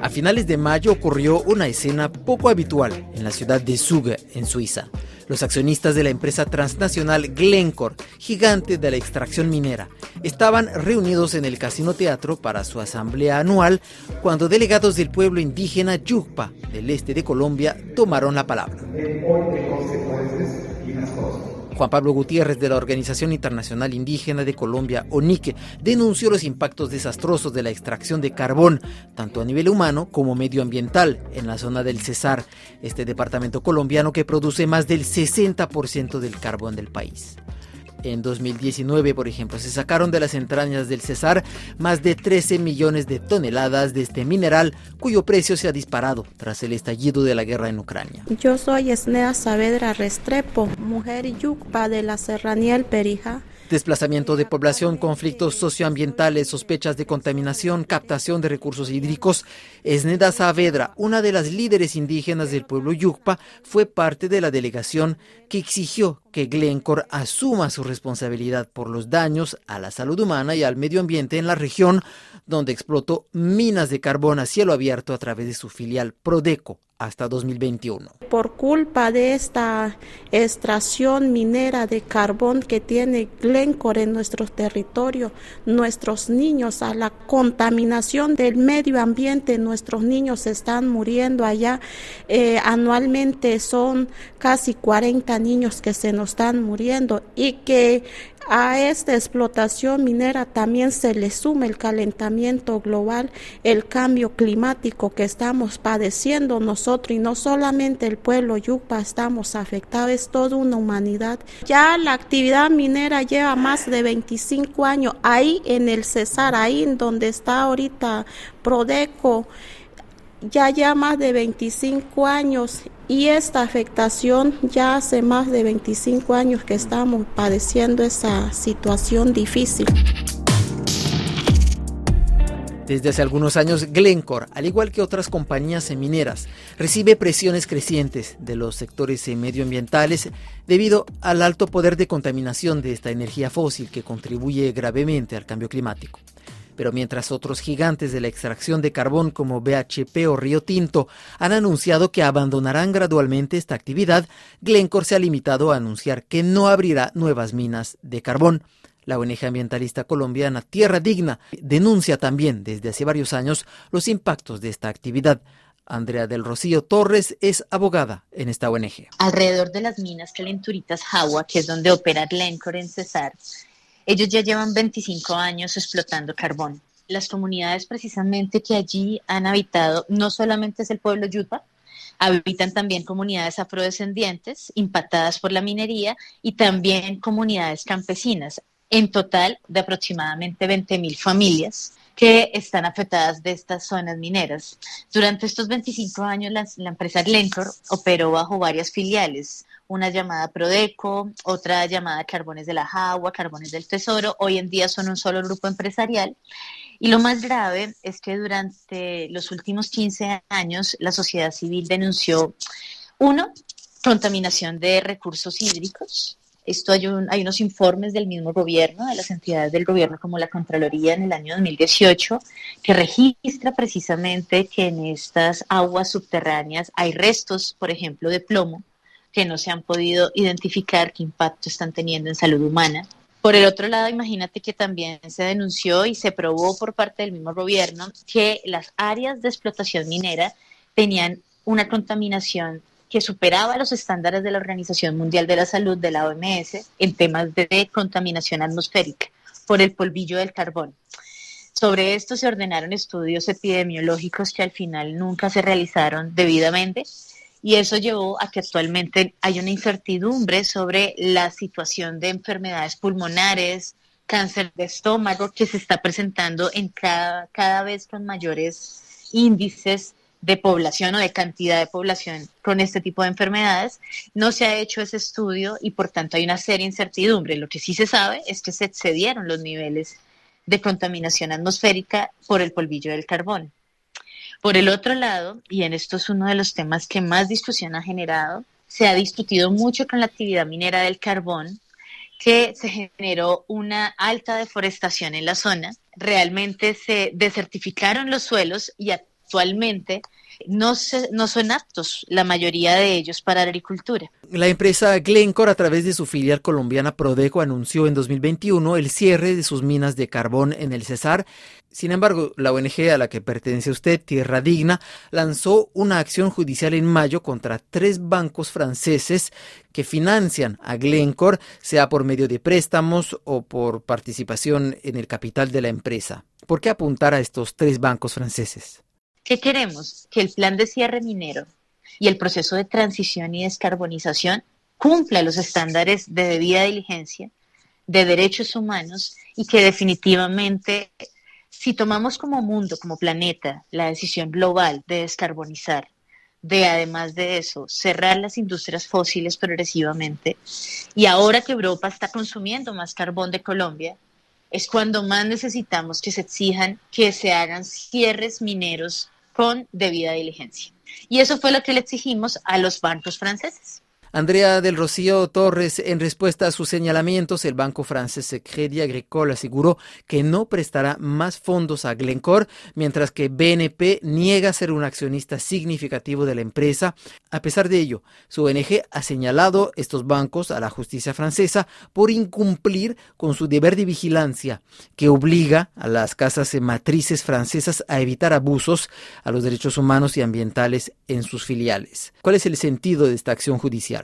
A finales de mayo ocurrió una escena poco habitual en la ciudad de Zug, en Suiza. Los accionistas de la empresa transnacional Glencore, gigante de la extracción minera, estaban reunidos en el Casino Teatro para su asamblea anual cuando delegados del pueblo indígena Yucpa del este de Colombia tomaron la palabra. Juan Pablo Gutiérrez de la Organización Internacional Indígena de Colombia, ONIC, denunció los impactos desastrosos de la extracción de carbón, tanto a nivel humano como medioambiental, en la zona del Cesar, este departamento colombiano que produce más del 60% del carbón del país. En 2019, por ejemplo, se sacaron de las entrañas del Cesar más de 13 millones de toneladas de este mineral, cuyo precio se ha disparado tras el estallido de la guerra en Ucrania. Yo soy Esnea Saavedra Restrepo, mujer yucpa de la Serranía El Perija. Desplazamiento de población, conflictos socioambientales, sospechas de contaminación, captación de recursos hídricos. Esneda Saavedra, una de las líderes indígenas del pueblo Yucpa, fue parte de la delegación que exigió que Glencore asuma su responsabilidad por los daños a la salud humana y al medio ambiente en la región donde explotó minas de carbón a cielo abierto a través de su filial Prodeco hasta 2021. Por culpa de esta extracción minera de carbón que tiene Glencore en nuestro territorio, nuestros niños, a la contaminación del medio ambiente, nuestros niños están muriendo allá. Eh, anualmente son casi 40 niños que se nos están muriendo y que a esta explotación minera también se le suma el calentamiento global, el cambio climático que estamos padeciendo nosotros y no solamente el pueblo yupa estamos afectados, es toda una humanidad. Ya la actividad minera lleva más de 25 años ahí en el Cesar, ahí en donde está ahorita Prodeco ya ya más de 25 años y esta afectación ya hace más de 25 años que estamos padeciendo esa situación difícil. Desde hace algunos años, Glencore, al igual que otras compañías mineras, recibe presiones crecientes de los sectores medioambientales debido al alto poder de contaminación de esta energía fósil que contribuye gravemente al cambio climático. Pero mientras otros gigantes de la extracción de carbón como BHP o Río Tinto han anunciado que abandonarán gradualmente esta actividad, Glencore se ha limitado a anunciar que no abrirá nuevas minas de carbón. La ONG ambientalista colombiana Tierra Digna denuncia también desde hace varios años los impactos de esta actividad. Andrea del Rocío Torres es abogada en esta ONG. Alrededor de las minas calenturitas Jagua, que es donde opera Glencore en Cesar, ellos ya llevan 25 años explotando carbón. Las comunidades precisamente que allí han habitado no solamente es el pueblo Yupa, habitan también comunidades afrodescendientes impactadas por la minería y también comunidades campesinas, en total de aproximadamente 20.000 familias que están afectadas de estas zonas mineras. Durante estos 25 años, la, empresa Glencore operó bajo varias filiales, una llamada Prodeco, otra llamada Carbones de la Jagua, Carbones del Tesoro. Hoy en día son un solo grupo empresarial. Y lo más grave es que durante los últimos 15 años la sociedad civil denunció, uno, contaminación de recursos hídricos, esto hay, hay, unos informes del mismo gobierno, de las entidades del gobierno como la Contraloría en el año 2018, que registra precisamente que en estas aguas subterráneas hay restos, por ejemplo, de plomo, que no se han podido identificar qué impacto están teniendo en salud humana. Por el otro lado, imagínate que también se denunció y se probó por parte del mismo gobierno que las áreas de explotación minera tenían una contaminación que superaba los estándares de la Organización Mundial de la Salud, de la OMS, en temas de contaminación atmosférica por el polvillo del carbón. Sobre esto se ordenaron estudios epidemiológicos que al final nunca se realizaron debidamente y eso llevó a que actualmente hay una incertidumbre sobre la situación de enfermedades pulmonares, cáncer de estómago que se está presentando en cada, cada vez con mayores índices de población o de cantidad de población con este tipo de enfermedades. No se ha hecho ese estudio y por tanto hay una seria incertidumbre. Lo que sí se sabe es que se excedieron los niveles de contaminación atmosférica por el polvillo del carbón. Por el otro lado, y en esto es uno de los temas que más discusión ha generado, se ha discutido mucho con la actividad minera del carbón que se generó una alta deforestación en la zona, realmente se desertificaron los suelos y actualmente no, son aptos la mayoría de ellos para la agricultura. La empresa Glencore, a través de su filial colombiana Prodeco, anunció en 2021 el cierre de sus minas de carbón en el Cesar. Sin embargo, la ONG a la que pertenece usted, Tierra Digna, lanzó una acción judicial en mayo contra tres bancos franceses que financian a Glencore, sea por medio de préstamos o por participación en el capital de la empresa. ¿Por qué apuntar a estos tres bancos franceses? ¿Qué queremos? Que el plan de cierre minero y el proceso de transición y descarbonización cumpla los estándares de debida diligencia, de derechos humanos y que definitivamente, si tomamos como mundo, como planeta, la decisión global de descarbonizar, de además de eso, cerrar las industrias fósiles progresivamente, y ahora que Europa está consumiendo más carbón de Colombia, es cuando más necesitamos que se exijan que se hagan cierres mineros con debida diligencia. Y eso fue lo que le exigimos a los bancos franceses. Andrea del Rocío Torres, en respuesta a sus señalamientos, el banco francés Crédit Agricole aseguró que no prestará más fondos a Glencore, mientras que BNP niega ser un accionista significativo de la empresa. A pesar de ello, su ONG ha señalado estos bancos a la justicia francesa por incumplir con su deber de vigilancia, que obliga a las casas matrices francesas a evitar abusos a los derechos humanos y ambientales en sus filiales. ¿Cuál es el sentido de esta acción judicial?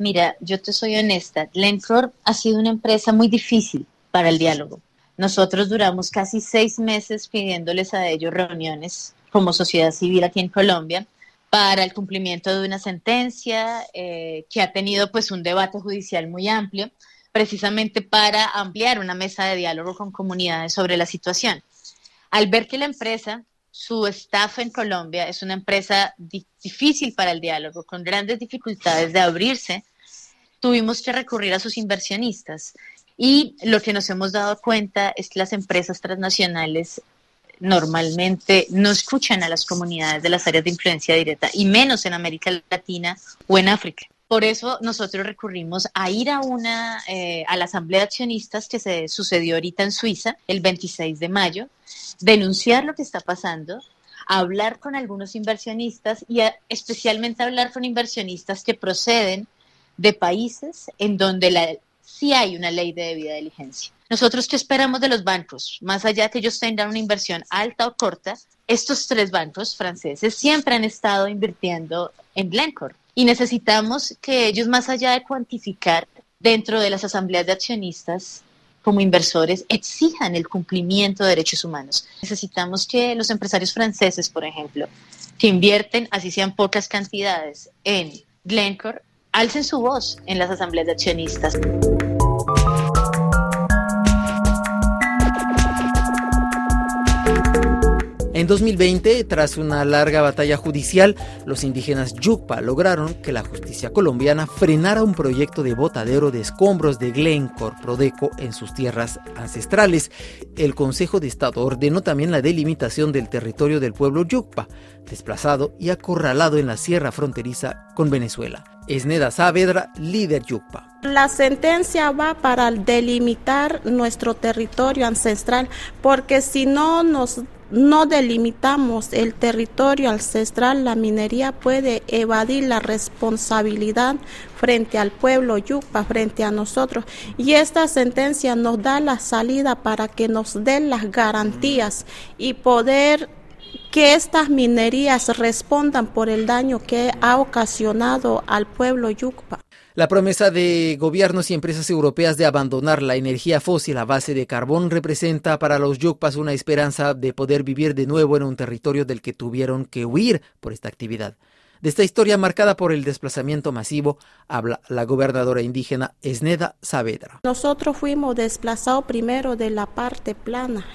Mira, yo te soy honesta, Glencore ha sido una empresa muy difícil para el diálogo. Nosotros duramos casi seis meses pidiéndoles a ellos reuniones como sociedad civil aquí en Colombia para el cumplimiento de una sentencia eh, que ha tenido pues un debate judicial muy amplio, precisamente para ampliar una mesa de diálogo con comunidades sobre la situación. Al ver que la empresa su staff en Colombia es una empresa difícil para el diálogo, con grandes dificultades de abrirse. Tuvimos que recurrir a sus inversionistas y lo que nos hemos dado cuenta es que las empresas transnacionales normalmente no escuchan a las comunidades de las áreas de influencia directa y menos en América Latina o en África. Por eso nosotros recurrimos a ir a una eh, a la asamblea de accionistas que se sucedió ahorita en Suiza el 26 de mayo, denunciar lo que está pasando, hablar con algunos inversionistas y especialmente hablar con inversionistas que proceden de países en donde la, sí hay una ley de debida diligencia. Nosotros qué esperamos de los bancos, más allá de que ellos tengan una inversión alta o corta, estos tres bancos franceses siempre han estado invirtiendo en Glencore y necesitamos que ellos, más allá de cuantificar dentro de las asambleas de accionistas, como inversores, exijan el cumplimiento de derechos humanos. Necesitamos que los empresarios franceses, por ejemplo, que invierten, así sean pocas cantidades, en Glencore, alcen su voz en las asambleas de accionistas. En 2020, tras una larga batalla judicial, los indígenas Yucpa lograron que la justicia colombiana frenara un proyecto de botadero de escombros de Glencore Prodeco en sus tierras ancestrales. El Consejo de Estado ordenó también la delimitación del territorio del pueblo Yucpa, desplazado y acorralado en la sierra fronteriza con Venezuela. Esneda Saavedra, líder Yucpa. La sentencia va para delimitar nuestro territorio ancestral, porque si no nos no delimitamos el territorio ancestral, la minería puede evadir la responsabilidad frente al pueblo yupa, frente a nosotros. Y esta sentencia nos da la salida para que nos den las garantías y poder que estas minerías respondan por el daño que ha ocasionado al pueblo yucpa. La promesa de gobiernos y empresas europeas de abandonar la energía fósil a base de carbón representa para los yucpas una esperanza de poder vivir de nuevo en un territorio del que tuvieron que huir por esta actividad. De esta historia marcada por el desplazamiento masivo habla la gobernadora indígena Esneda Saavedra. Nosotros fuimos desplazados primero de la parte plana,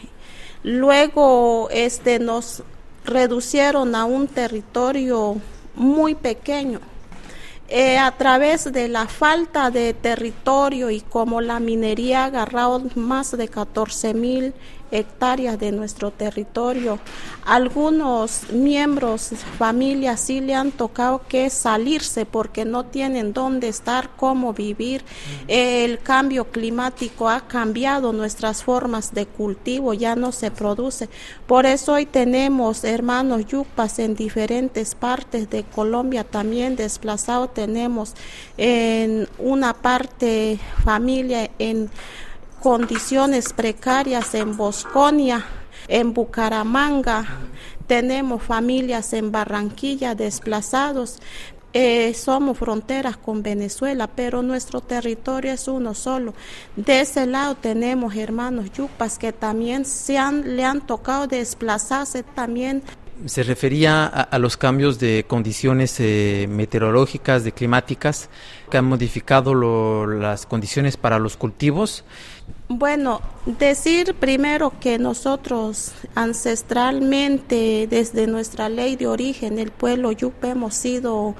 luego este nos reducieron a un territorio muy pequeño eh, a través de la falta de territorio y como la minería ha agarrado más de 14 mil hectáreas de nuestro territorio. Algunos miembros, familias, sí le han tocado que salirse porque no tienen dónde estar, cómo vivir. El cambio climático ha cambiado nuestras formas de cultivo, ya no se produce. Por eso hoy tenemos hermanos yupas en diferentes partes de Colombia también desplazados. Tenemos en una parte familia en condiciones precarias en Bosconia, en Bucaramanga, tenemos familias en Barranquilla desplazados. Eh, somos fronteras con Venezuela, pero nuestro territorio es uno solo. De ese lado tenemos hermanos yupas que también se han, le han tocado desplazarse también se refería a, los cambios de condiciones eh, meteorológicas, de climáticas, que han modificado las condiciones para los cultivos bueno, decir primero que nosotros ancestralmente, desde nuestra ley de origen, el pueblo Yupe, hemos sido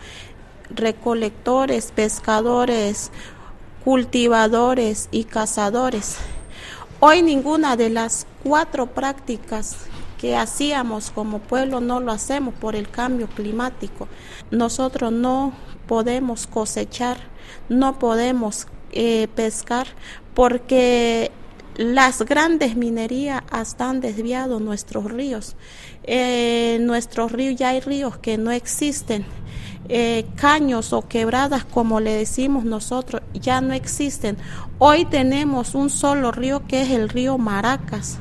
recolectores, pescadores, cultivadores y cazadores. Hoy ninguna de las cuatro prácticas que hacíamos como pueblo no lo hacemos por el cambio climático. Nosotros no podemos cosechar, no podemos eh, pescar porque las grandes minerías han desviado nuestros ríos. Eh, nuestros ríos ya hay ríos que no existen. Eh, caños o quebradas, como le decimos nosotros, ya no existen. Hoy tenemos un solo río que es el río Maracas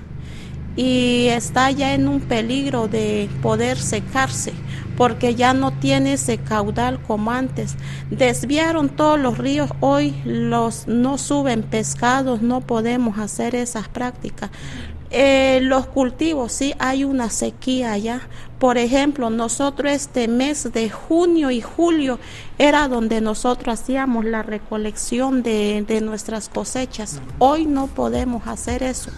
y está ya en un peligro de poder secarse porque ya no tiene ese caudal como antes. Desviaron todos los ríos, hoy los no suben pescados, no podemos hacer esas prácticas. Eh, los cultivos, sí, hay una sequía ya. Por ejemplo, nosotros este mes de junio y julio era donde nosotros hacíamos la recolección de, de nuestras cosechas. Hoy no podemos hacer eso.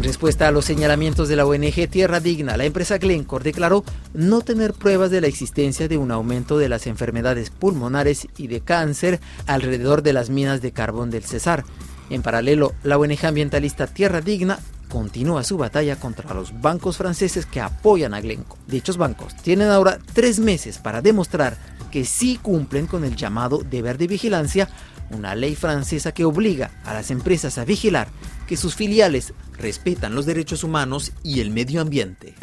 En respuesta a los señalamientos de la ONG Tierra Digna, la empresa Glencore declaró no tener pruebas de la existencia de un aumento de las enfermedades pulmonares y de cáncer alrededor de las minas de carbón del Cesar. En paralelo, la ONG ambientalista Tierra Digna continúa su batalla contra los bancos franceses que apoyan a Glencore. Dichos bancos tienen ahora tres meses para demostrar que sí cumplen con el llamado deber de vigilancia, una ley francesa que obliga a las empresas a vigilar que sus filiales respetan los derechos humanos y el medio ambiente.